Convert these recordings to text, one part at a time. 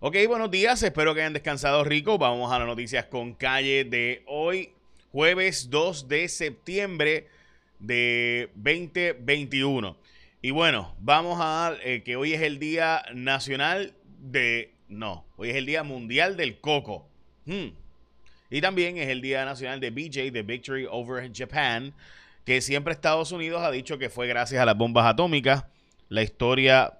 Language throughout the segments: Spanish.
Ok, buenos días, espero que hayan descansado rico. Vamos a las noticias con calle de hoy, jueves 2 de septiembre de 2021. Y bueno, vamos a eh, que hoy es el Día Nacional de... No, hoy es el Día Mundial del Coco. Hmm. Y también es el Día Nacional de BJ, de Victory Over Japan, que siempre Estados Unidos ha dicho que fue gracias a las bombas atómicas. La historia,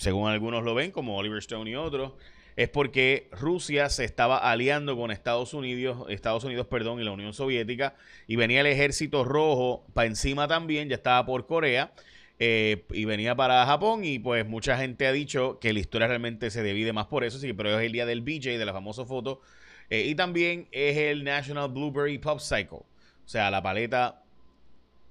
según algunos lo ven, como Oliver Stone y otros, es porque Rusia se estaba aliando con Estados Unidos, Estados Unidos, perdón, y la Unión Soviética, y venía el ejército rojo para encima también, ya estaba por Corea, eh, y venía para Japón, y pues mucha gente ha dicho que la historia realmente se divide más por eso, sí, pero es el día del BJ, de la famosa foto, eh, y también es el National Blueberry Pop Cycle, o sea, la paleta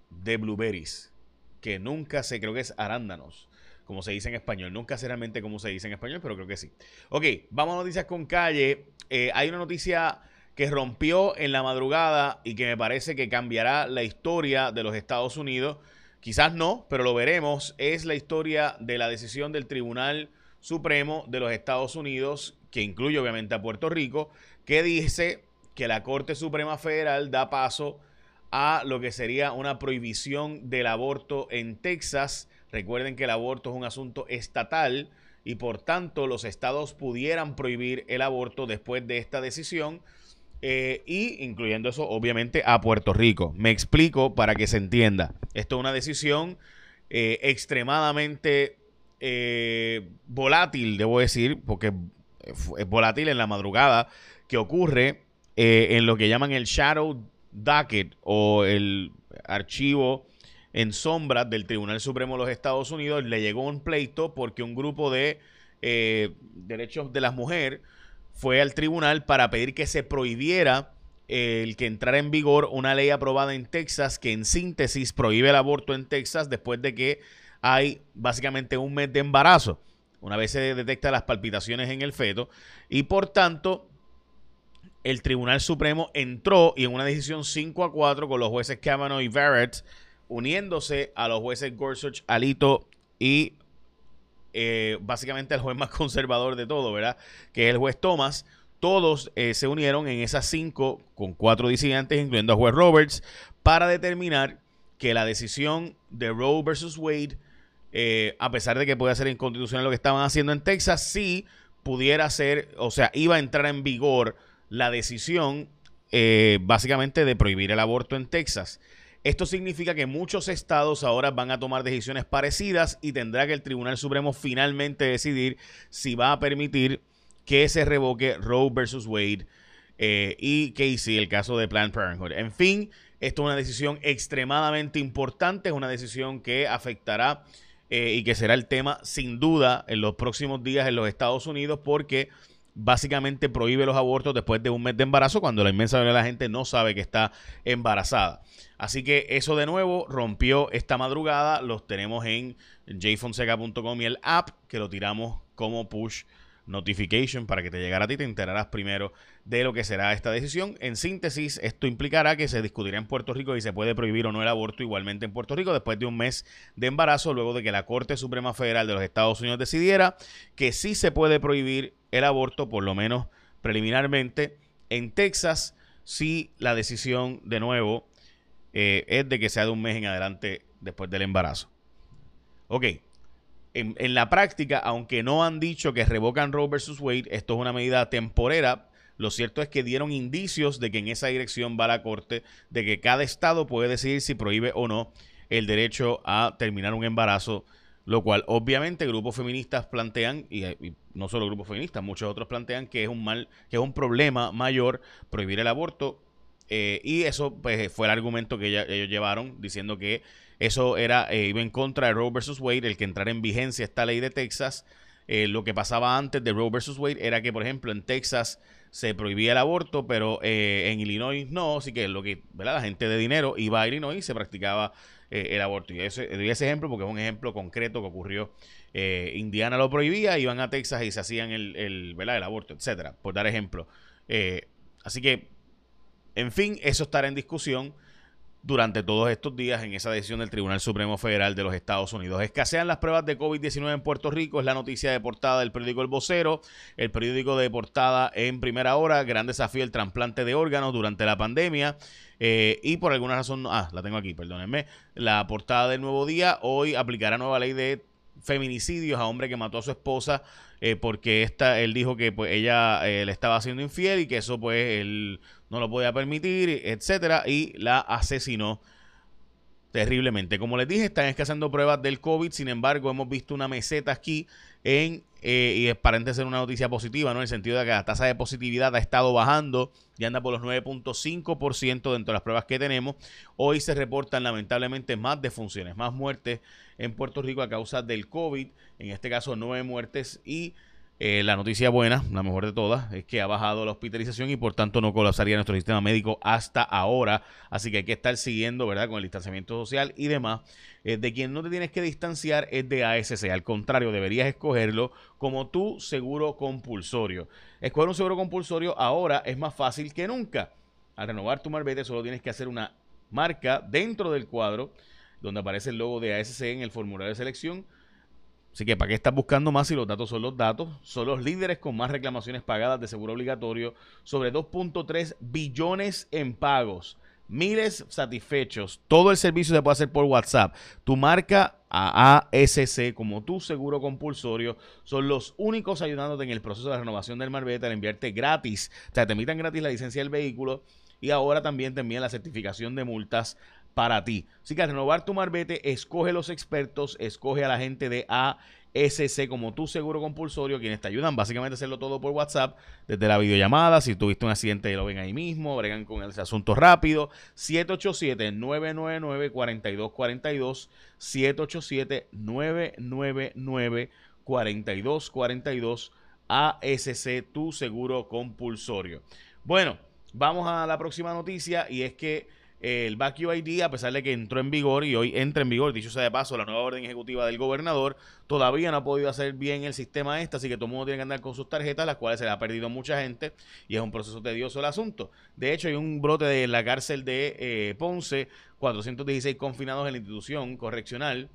de blueberries, que nunca se, creo que es arándanos como se dice en español. Nunca sé realmente cómo se dice en español, pero creo que sí. Ok, vamos a noticias con calle. Eh, hay una noticia que rompió en la madrugada y que me parece que cambiará la historia de los Estados Unidos. Quizás no, pero lo veremos. Es la historia de la decisión del Tribunal Supremo de los Estados Unidos, que incluye obviamente a Puerto Rico, que dice que la Corte Suprema Federal da paso a lo que sería una prohibición del aborto en Texas Recuerden que el aborto es un asunto estatal y por tanto los estados pudieran prohibir el aborto después de esta decisión. Eh, y incluyendo eso, obviamente, a Puerto Rico. Me explico para que se entienda. Esto es una decisión eh, extremadamente eh, volátil, debo decir, porque es volátil en la madrugada, que ocurre en lo que llaman el Shadow Docket o el archivo en sombra del Tribunal Supremo de los Estados Unidos le llegó un pleito porque un grupo de eh, derechos de las mujeres fue al tribunal para pedir que se prohibiera el que entrara en vigor una ley aprobada en Texas que en síntesis prohíbe el aborto en Texas después de que hay básicamente un mes de embarazo, una vez se detecta las palpitaciones en el feto y por tanto el Tribunal Supremo entró y en una decisión 5 a 4 con los jueces Kavanaugh y Barrett uniéndose a los jueces Gorsuch, Alito y eh, básicamente al juez más conservador de todo, ¿verdad? Que es el juez Thomas. Todos eh, se unieron en esas cinco, con cuatro disidentes, incluyendo a juez Roberts, para determinar que la decisión de Roe versus Wade, eh, a pesar de que puede ser inconstitucional lo que estaban haciendo en Texas, sí pudiera ser, o sea, iba a entrar en vigor la decisión básicamente de prohibir el aborto en Texas. Esto significa que muchos estados ahora van a tomar decisiones parecidas y tendrá que el Tribunal Supremo finalmente decidir si va a permitir que se revoque Roe versus Wade eh, y Casey, el caso de Planned Parenthood. En fin, esto es una decisión extremadamente importante, es una decisión que afectará eh, y que será el tema sin duda en los próximos días en los Estados Unidos porque básicamente prohíbe los abortos después de un mes de embarazo cuando la inmensa mayoría de la gente no sabe que está embarazada. Así que eso de nuevo rompió esta madrugada. Los tenemos en jfonseca.com y el app que lo tiramos como push notification para que te llegara a ti y te enterarás primero de lo que será esta decisión. En síntesis, esto implicará que se discutirá en Puerto Rico y se puede prohibir o no el aborto igualmente en Puerto Rico después de un mes de embarazo, luego de que la Corte Suprema Federal de los Estados Unidos decidiera que sí se puede prohibir el aborto, por lo menos preliminarmente, en Texas, si la decisión de nuevo eh, es de que sea de un mes en adelante después del embarazo. Ok, en, la práctica, aunque no han dicho que revocan Roe versus Wade, esto es una medida temporera. Lo cierto es que dieron indicios de que en esa dirección va la Corte, de que cada estado puede decidir si prohíbe o no el derecho a terminar un embarazo, lo cual obviamente grupos feministas plantean, y, no solo grupos feministas, muchos otros plantean que es un mal, que es un problema mayor prohibir el aborto. Eh, y eso pues, fue el argumento que ellos llevaron, diciendo que eso era, eh, iba en contra de Roe versus Wade, el que entrara en vigencia esta ley de Texas. Eh, lo que pasaba antes de Roe versus Wade era que, por ejemplo, en Texas se prohibía el aborto, pero eh, en Illinois no, así que lo que. La gente de dinero iba a Illinois y se practicaba el aborto. Y ese, doy ese ejemplo porque es un ejemplo concreto que ocurrió. Indiana lo prohibía, iban a Texas y se hacían el, el, ¿verdad? el aborto, etcétera, por dar ejemplo. así que, en fin, eso estará en discusión durante todos estos días en esa decisión del Tribunal Supremo Federal de los Estados Unidos. Escasean las pruebas de COVID-19 en Puerto Rico, es la noticia de portada del periódico El Vocero, el periódico de portada en primera hora, gran desafío el trasplante de órganos durante la pandemia. Eh, y por alguna razón, ah, la tengo aquí, perdónenme, la portada del Nuevo Día, hoy aplicará nueva ley de feminicidios a hombre que mató a su esposa eh, porque esta, él dijo que pues ella eh, le estaba haciendo infiel y que eso pues él no lo podía permitir, etcétera, y la asesinó terriblemente. Como les dije, están escaseando pruebas del COVID, sin embargo, hemos visto una meseta aquí en, eh, y aparente ser una noticia positiva, ¿no? En el sentido de que la tasa de positividad ha estado bajando y anda por los 9.5% dentro de las pruebas que tenemos. Hoy se reportan lamentablemente más defunciones, más muertes en Puerto Rico a causa del COVID, en este caso nueve muertes y eh, la noticia buena, la mejor de todas, es que ha bajado la hospitalización y por tanto no colapsaría nuestro sistema médico hasta ahora. Así que hay que estar siguiendo, ¿verdad? Con el distanciamiento social y demás. Eh, de quien no te tienes que distanciar es de ASC. Al contrario, deberías escogerlo como tu seguro compulsorio. Escoger un seguro compulsorio ahora es más fácil que nunca. Al renovar tu marbete solo tienes que hacer una marca dentro del cuadro donde aparece el logo de ASC en el formulario de selección Así que, ¿para qué estás buscando más si los datos son los datos? Son los líderes con más reclamaciones pagadas de seguro obligatorio, sobre 2.3 billones en pagos. Miles satisfechos. Todo el servicio se puede hacer por WhatsApp. Tu marca a ASC como tu seguro compulsorio son los únicos ayudándote en el proceso de renovación del marbete al enviarte gratis. O sea, te emitan gratis la licencia del vehículo y ahora también te envían la certificación de multas para ti. Así que renovar tu marbete, escoge los expertos, escoge a la gente de ASC como tu seguro compulsorio, quienes te ayudan básicamente a hacerlo todo por WhatsApp, desde la videollamada, si tuviste un accidente lo ven ahí mismo, bregan con ese asunto rápido, 787-999-4242, 787-999-4242, ASC, tu seguro compulsorio. Bueno, vamos a la próxima noticia y es que el Back UID, a pesar de que entró en vigor y hoy entra en vigor, dicho sea de paso, la nueva orden ejecutiva del gobernador, todavía no ha podido hacer bien el sistema este, así que todo el mundo tiene que andar con sus tarjetas, las cuales se le ha perdido mucha gente y es un proceso tedioso el asunto. De hecho, hay un brote de la cárcel de eh, Ponce, 416 confinados en la institución correccional.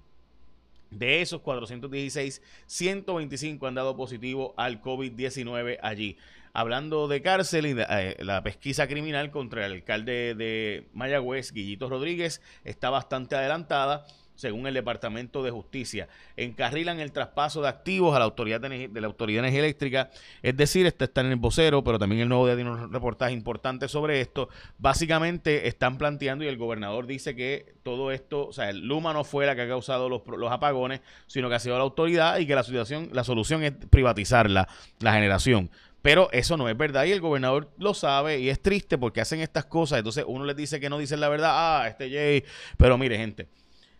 De esos 416, 125 han dado positivo al COVID-19 allí hablando de cárcel y eh, la pesquisa criminal contra el alcalde de Mayagüez, Guillito Rodríguez, está bastante adelantada según el Departamento de Justicia. Encarrilan el traspaso de activos a la Autoridad de, la Autoridad de Energía Eléctrica, es decir, este está en el vocero, pero también el nuevo día tiene un reportaje importante sobre esto. Básicamente están planteando y el gobernador dice que todo esto, o sea, el Luma no fue la que ha causado los, los apagones, sino que ha sido la autoridad y que la, situación, la solución es privatizar la, la generación. Pero eso no es verdad y el gobernador lo sabe y es triste porque hacen estas cosas. Entonces uno les dice que no dicen la verdad. Ah, este Jay. Pero mire, gente,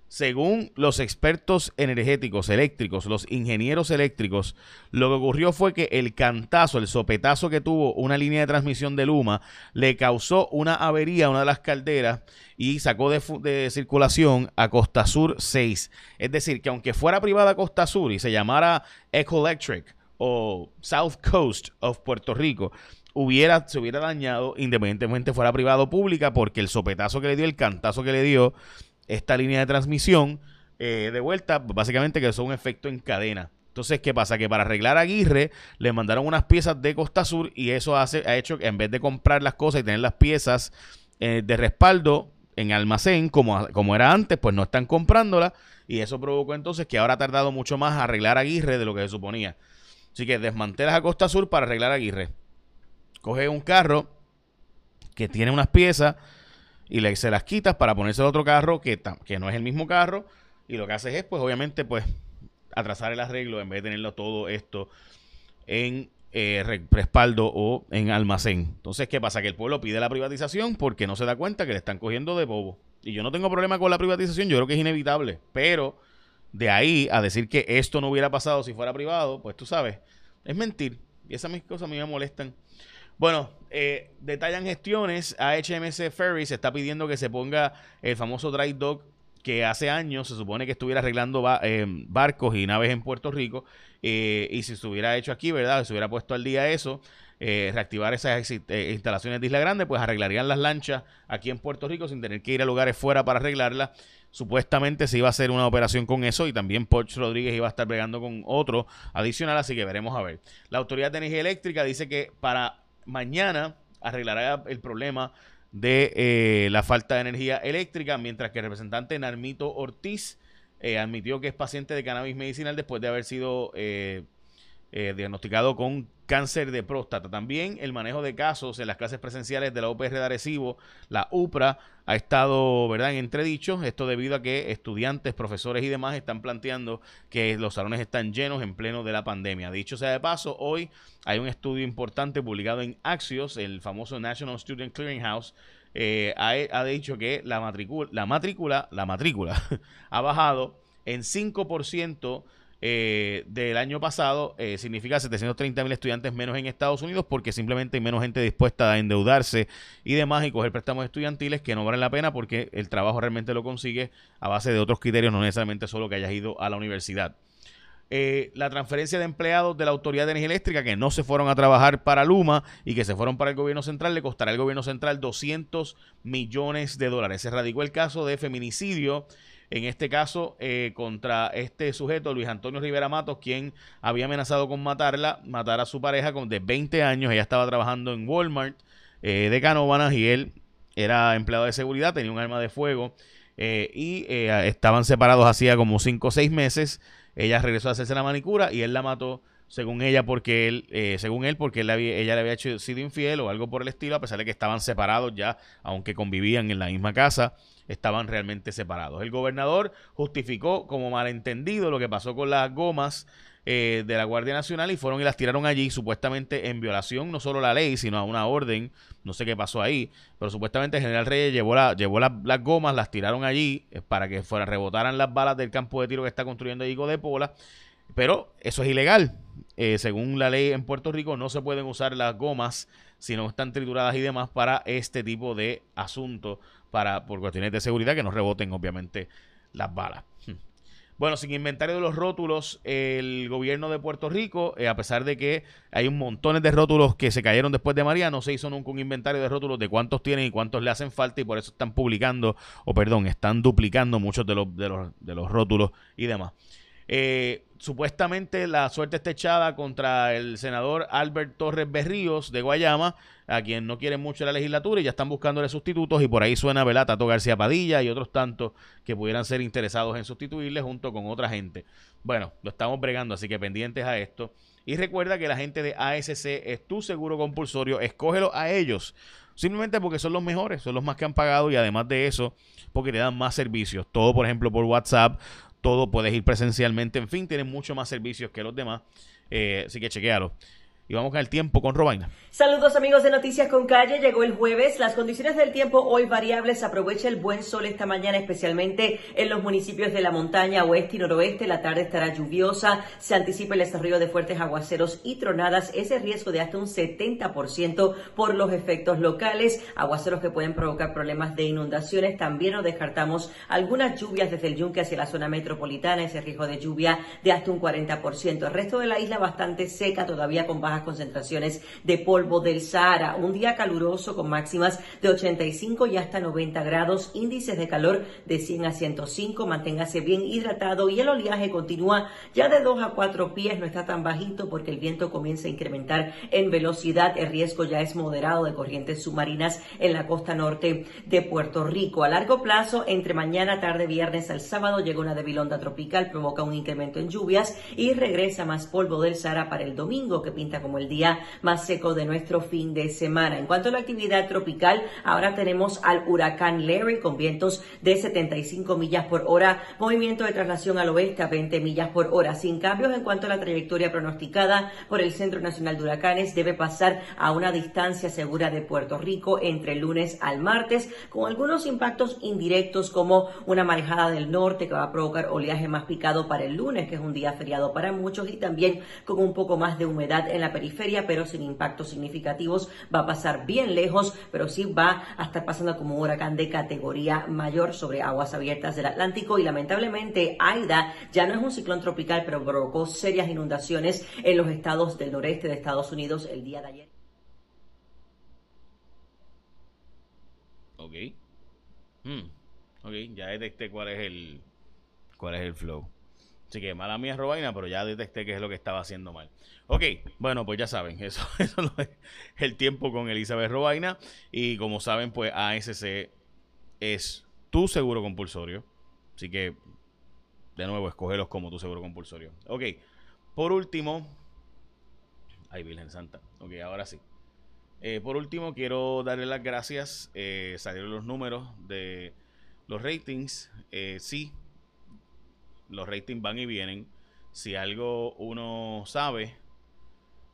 según los expertos energéticos eléctricos, los ingenieros eléctricos, lo que ocurrió fue que el cantazo, el sopetazo que tuvo una línea de transmisión de Luma, le causó una avería a una de las calderas y sacó de, circulación a Costa Sur 6. Es decir, que aunque fuera privada Costa Sur y se llamara Ecoelectric, o South Coast of Puerto Rico hubiera, se hubiera dañado independientemente fuera privado o pública porque el sopetazo que le dio, el cantazo que le dio esta línea de transmisión eh, de vuelta, básicamente que es un efecto en cadena. Entonces, ¿qué pasa? Que para arreglar a Aguirre le mandaron unas piezas de Costa Sur y eso hace, ha hecho que en vez de comprar las cosas y tener las piezas eh, de respaldo en almacén como, como era antes, pues no están comprándolas y eso provocó entonces que ahora ha tardado mucho más arreglar a Aguirre de lo que se suponía. Así que desmantelas a Costa Sur para arreglar Aguirre. Coge un carro que tiene unas piezas y le, se las quitas para ponerse el otro carro que, que no es el mismo carro. Y lo que haces es, pues, obviamente, pues, atrasar el arreglo en vez de tenerlo todo esto en eh, respaldo o en almacén. Entonces, ¿qué pasa? Que el pueblo pide la privatización porque no se da cuenta que le están cogiendo de bobo. Y yo no tengo problema con la privatización, yo creo que es inevitable. Pero de ahí a decir que esto no hubiera pasado si fuera privado, pues tú sabes, es mentir. Y esas mis cosas a mí me molestan. Bueno, eh, detallan gestiones. HMS Ferry se está pidiendo que se ponga el famoso dry dock que hace años se supone que estuviera arreglando eh, barcos y naves en Puerto Rico. Eh, y si se hubiera hecho aquí, ¿verdad? Se hubiera puesto al día eso. eh, reactivar esas instalaciones de Isla Grande, pues arreglarían las lanchas aquí en Puerto Rico sin tener que ir a lugares fuera para arreglarlas. Supuestamente se iba a hacer una operación con eso y también Porsche Rodríguez iba a estar bregando con otro adicional, así que veremos a ver. La Autoridad de Energía Eléctrica dice que para mañana arreglará el problema de eh, la falta de energía eléctrica, mientras que el representante Narmito Ortiz admitió que es paciente de cannabis medicinal después de haber sido eh, diagnosticado con cáncer de próstata. También el manejo de casos en las clases presenciales de la UPR de Arecibo, la UPRA, ha estado ¿verdad? en entredicho. Esto debido a que estudiantes, profesores y demás están planteando que los salones están llenos en pleno de la pandemia. Dicho sea de paso, hoy hay un estudio importante publicado en Axios, el famoso National Student Clearinghouse. Eh, ha, dicho que la matrícula, la matrícula, la matrícula ha bajado en 5% eh, del año pasado eh, significa 730 mil estudiantes menos en Estados Unidos porque simplemente hay menos gente dispuesta a endeudarse y demás y coger préstamos estudiantiles que no valen la pena porque el trabajo realmente lo consigue a base de otros criterios, no necesariamente solo que hayas ido a la universidad. Eh, la transferencia de empleados de la Autoridad de Energía Eléctrica que no se fueron a trabajar para Luma y que se fueron para el gobierno central, le costará al gobierno central 200 millones de dólares. Se radicó el caso de feminicidio en este caso eh, contra este sujeto, Luis Antonio Rivera Matos, quien había amenazado con matarla, matar a su pareja con, de 20 años, ella estaba trabajando en Walmart eh, de Canóvanas y él era empleado de seguridad, tenía un arma de fuego eh, y estaban separados hacía como 5 o 6 meses, ella regresó a hacerse la manicura y él la mató según ella porque él según él porque él ella le había hecho, sido infiel o algo por el estilo a pesar de que estaban separados ya aunque convivían en la misma casa estaban realmente separados. El gobernador justificó como malentendido lo que pasó con las gomas eh, de la Guardia Nacional y fueron y las tiraron allí, supuestamente en violación no solo a la ley, sino a una orden. No sé qué pasó ahí, pero supuestamente el general Reyes llevó, la, llevó las gomas, las tiraron allí eh, para que fueran, rebotaran las balas del campo de tiro que está construyendo Higo de Pola. Pero eso es ilegal. Eh, según la ley en Puerto Rico, no se pueden usar las gomas si no están trituradas y demás para este tipo de asuntos para, por cuestiones de seguridad, que no reboten obviamente las balas. Hmm. Bueno, sin inventario de los rótulos, el gobierno de Puerto Rico, eh, a pesar de que hay un montón de rótulos que se cayeron después de María, no se hizo nunca un inventario de rótulos de cuántos tienen y cuántos le hacen falta y por eso están publicando, o perdón, están duplicando muchos de los, de los, de los rótulos y demás. Eh, supuestamente la suerte está echada contra el senador Albert Torres Berríos de Guayama, a quien no quieren mucho la legislatura y ya están buscándole sustitutos y por ahí suena ¿verdad? Tato García Padilla y otros tantos que pudieran ser interesados en sustituirle junto con otra gente. Bueno, lo estamos bregando, así que pendientes a esto. Y recuerda que la gente de ASC es tu seguro compulsorio, escógelo a ellos. Simplemente porque son los mejores, son los más que han pagado y además de eso, porque te dan más servicios. Todo, por ejemplo, por WhatsApp, todo puedes ir presencialmente, en fin, tienen mucho más servicios que los demás, eh, así que chequealo. Y vamos con el tiempo con Robaina. Saludos amigos de Noticias con Calle. Llegó el jueves. Las condiciones del tiempo hoy variables. Aprovecha el buen sol esta mañana, especialmente en los municipios de la montaña oeste y noroeste. La tarde estará lluviosa. Se anticipa el desarrollo de fuertes aguaceros y tronadas. Ese riesgo de hasta un 70% por los efectos locales. Aguaceros que pueden provocar problemas de inundaciones. También nos descartamos algunas lluvias desde el yunque hacia la zona metropolitana. Ese riesgo de lluvia de hasta un 40%. El resto de la isla bastante seca, todavía con concentraciones de polvo del Sahara. Un día caluroso con máximas de 85 y hasta 90 grados, índices de calor de 100 a 105. Manténgase bien hidratado y el oleaje continúa ya de 2 a 4 pies. No está tan bajito porque el viento comienza a incrementar en velocidad. El riesgo ya es moderado de corrientes submarinas en la costa norte de Puerto Rico. A largo plazo, entre mañana, tarde, viernes al sábado, llega una débil onda tropical, provoca un incremento en lluvias y regresa más polvo del Sahara para el domingo que pinta como el día más seco de nuestro fin de semana. En cuanto a la actividad tropical, ahora tenemos al huracán Larry con vientos de 75 millas por hora, movimiento de traslación al oeste a 20 millas por hora, sin cambios en cuanto a la trayectoria pronosticada por el Centro Nacional de Huracanes, debe pasar a una distancia segura de Puerto Rico entre el lunes al martes, con algunos impactos indirectos como una marejada del norte que va a provocar oleaje más picado para el lunes, que es un día feriado para muchos, y también con un poco más de humedad en la periferia, pero sin impactos significativos. Va a pasar bien lejos, pero sí va a estar pasando como un huracán de categoría mayor sobre aguas abiertas del Atlántico. Y lamentablemente, Aida ya no es un ciclón tropical, pero provocó serias inundaciones en los estados del noreste de Estados Unidos el día de ayer. Ok. Hmm. Ya detecté cuál es el cuál es el flow. Así que mala mía Robaina, pero ya detecté qué es lo que estaba haciendo mal. Ok, bueno, pues ya saben, eso, es el tiempo con Elizabeth Robaina. Y como saben, pues ASC es tu seguro compulsorio. Así que, de nuevo, escógelos como tu seguro compulsorio. Ok, por último. Ay, Virgen Santa. Ok, ahora sí. Eh, por último, quiero darle las gracias. Eh, salieron los números de los ratings. Eh, sí, los ratings van y vienen. Si algo uno sabe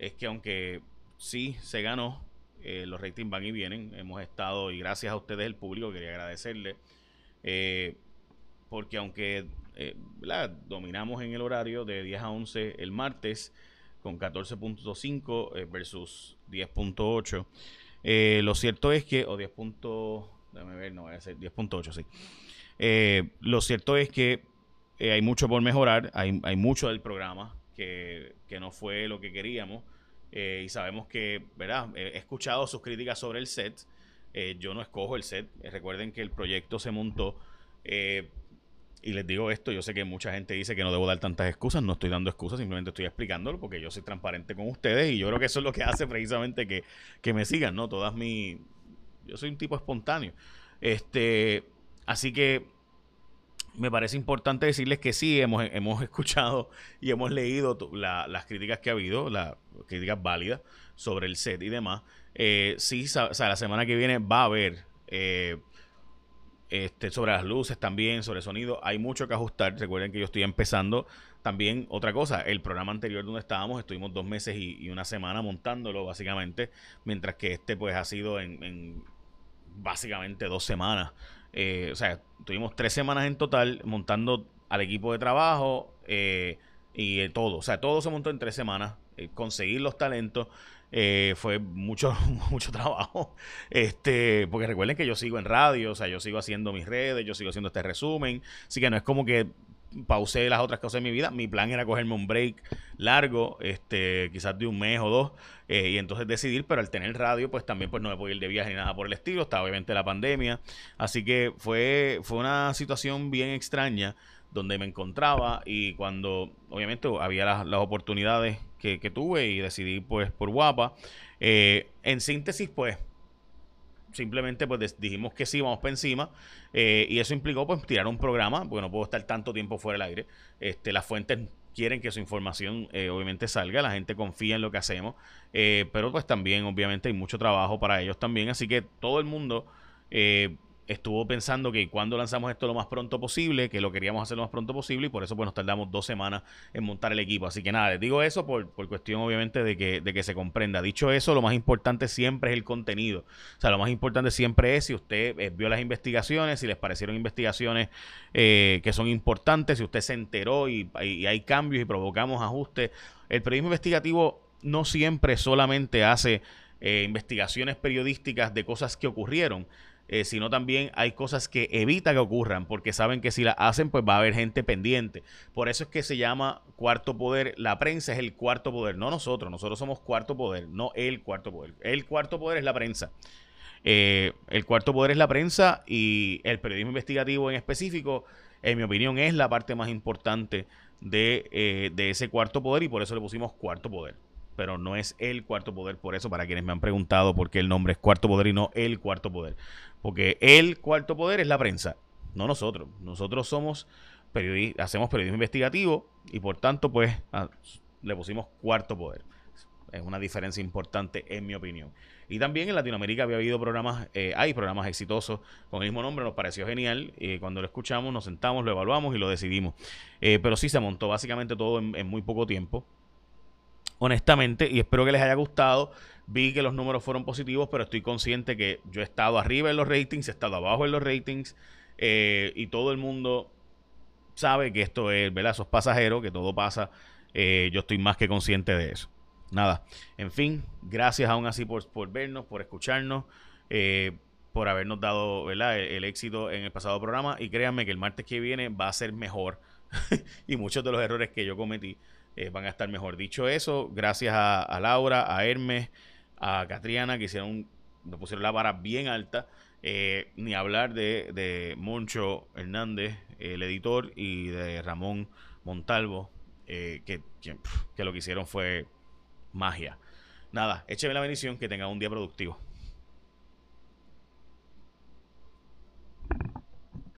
es que aunque sí se ganó, eh, los ratings van y vienen. Hemos estado, y gracias a ustedes, el público, quería agradecerle. Eh, porque aunque eh, dominamos en el horario de 10 a 11 el martes, con 14.5 versus 10.8, lo cierto es que, o 10. déjame ver, no, voy a ser 10.8, sí. lo cierto es que hay mucho por mejorar, hay, mucho del programa que, no fue lo que queríamos. Eh, y sabemos que, ¿verdad? He escuchado sus críticas sobre el set. Eh, yo no escojo el set. recuerden que el proyecto se montó. y les digo esto, yo sé que mucha gente dice que no debo dar tantas excusas, no estoy dando excusas, simplemente estoy explicándolo porque yo soy transparente con ustedes y yo creo que eso es lo que hace precisamente que, que me sigan, ¿no? Todas mis... Yo soy un tipo espontáneo. Este, así que me parece importante decirles que sí, hemos, hemos escuchado y hemos leído las críticas que ha habido, las críticas válidas sobre el set y demás. Eh, sí, o sea, la semana que viene va a haber eh, este, sobre las luces también, sobre sonido. Hay mucho que ajustar. Recuerden que yo estoy empezando. También otra cosa, el programa anterior donde estábamos, estuvimos dos meses y, una semana montándolo básicamente, mientras que este pues ha sido en, en básicamente dos semanas. Eh, o sea, tuvimos tres semanas en total montando al equipo de trabajo eh, y todo. O sea, todo se montó en tres semanas. Eh, conseguir los talentos fue mucho, mucho trabajo. Este, porque recuerden que yo sigo en radio, o sea, yo sigo haciendo mis redes, yo sigo haciendo este resumen. Así que no es como que pausé las otras cosas de mi vida. Mi plan era cogerme un break largo, este, quizás de un mes o dos, eh, y entonces decidir, pero al tener radio, pues también pues no me podía ir de viaje ni nada por el estilo, estaba obviamente la pandemia, así que fue, fue una situación bien extraña donde me encontraba y cuando obviamente había las, oportunidades que, tuve y decidí pues por guapa, eh, en síntesis pues simplemente pues dijimos que sí, vamos para encima. Eh, y eso implicó pues tirar un programa, porque no puedo estar tanto tiempo fuera del aire. Este, las fuentes quieren que su información eh, obviamente salga, la gente confía en lo que hacemos, eh, pero pues también obviamente hay mucho trabajo para ellos también, así que todo el mundo estuvo pensando que cuando lanzamos esto lo más pronto posible, que lo queríamos hacer lo más pronto posible y por eso pues nos tardamos dos semanas en montar el equipo. Así que nada, les digo eso por, por cuestión obviamente de que, de que se comprenda. Dicho eso, lo más importante siempre es el contenido. O sea, lo más importante siempre es si usted eh, vio las investigaciones, si les parecieron investigaciones eh, que son importantes, si usted se enteró y, hay cambios y provocamos ajustes. El periodismo investigativo no siempre solamente hace eh, investigaciones periodísticas de cosas que ocurrieron, eh, sino también hay cosas que evita que ocurran, porque saben que si las hacen, pues va a haber gente pendiente. Por eso es que se llama cuarto poder. La prensa es el cuarto poder, no nosotros. Nosotros somos cuarto poder, no el cuarto poder. El cuarto poder es la prensa. Eh, el cuarto poder es la prensa y el periodismo investigativo en específico, en mi opinión, es la parte más importante de, eh, de ese cuarto poder y por eso le pusimos cuarto poder pero no es el cuarto poder. Por eso, para quienes me han preguntado por qué el nombre es cuarto poder y no el cuarto poder. Porque el cuarto poder es la prensa, no nosotros. Nosotros somos periodistas, hacemos periodismo investigativo y por tanto, pues, le pusimos cuarto poder. Es una diferencia importante en mi opinión. Y también en Latinoamérica había habido programas, eh, hay programas exitosos con el mismo nombre, nos pareció genial. y cuando lo escuchamos, nos sentamos, lo evaluamos y lo decidimos. Eh, pero sí se montó básicamente todo en muy poco tiempo honestamente, y espero que les haya gustado. Vi que los números fueron positivos, pero estoy consciente que yo he estado arriba en los ratings, he estado abajo en los ratings, eh, y todo el mundo sabe que esto es, ¿verdad? Eso es pasajero, que todo pasa. Eh, yo estoy más que consciente de eso. Nada, en fin, gracias aún así por, vernos, por escucharnos, eh, por habernos dado ¿verdad? El, el, éxito en el pasado programa. Y créanme que el martes que viene va a ser mejor. y muchos de los errores que yo cometí eh, van a estar mejor. Dicho eso, gracias a, Laura, a Hermes, a Catriana, que hicieron, me pusieron la vara bien alta. Eh, ni hablar de, de Moncho Hernández, el editor, y de Ramón Montalvo, eh, que, que, lo que hicieron fue magia. Nada, écheme la bendición, que tenga un día productivo.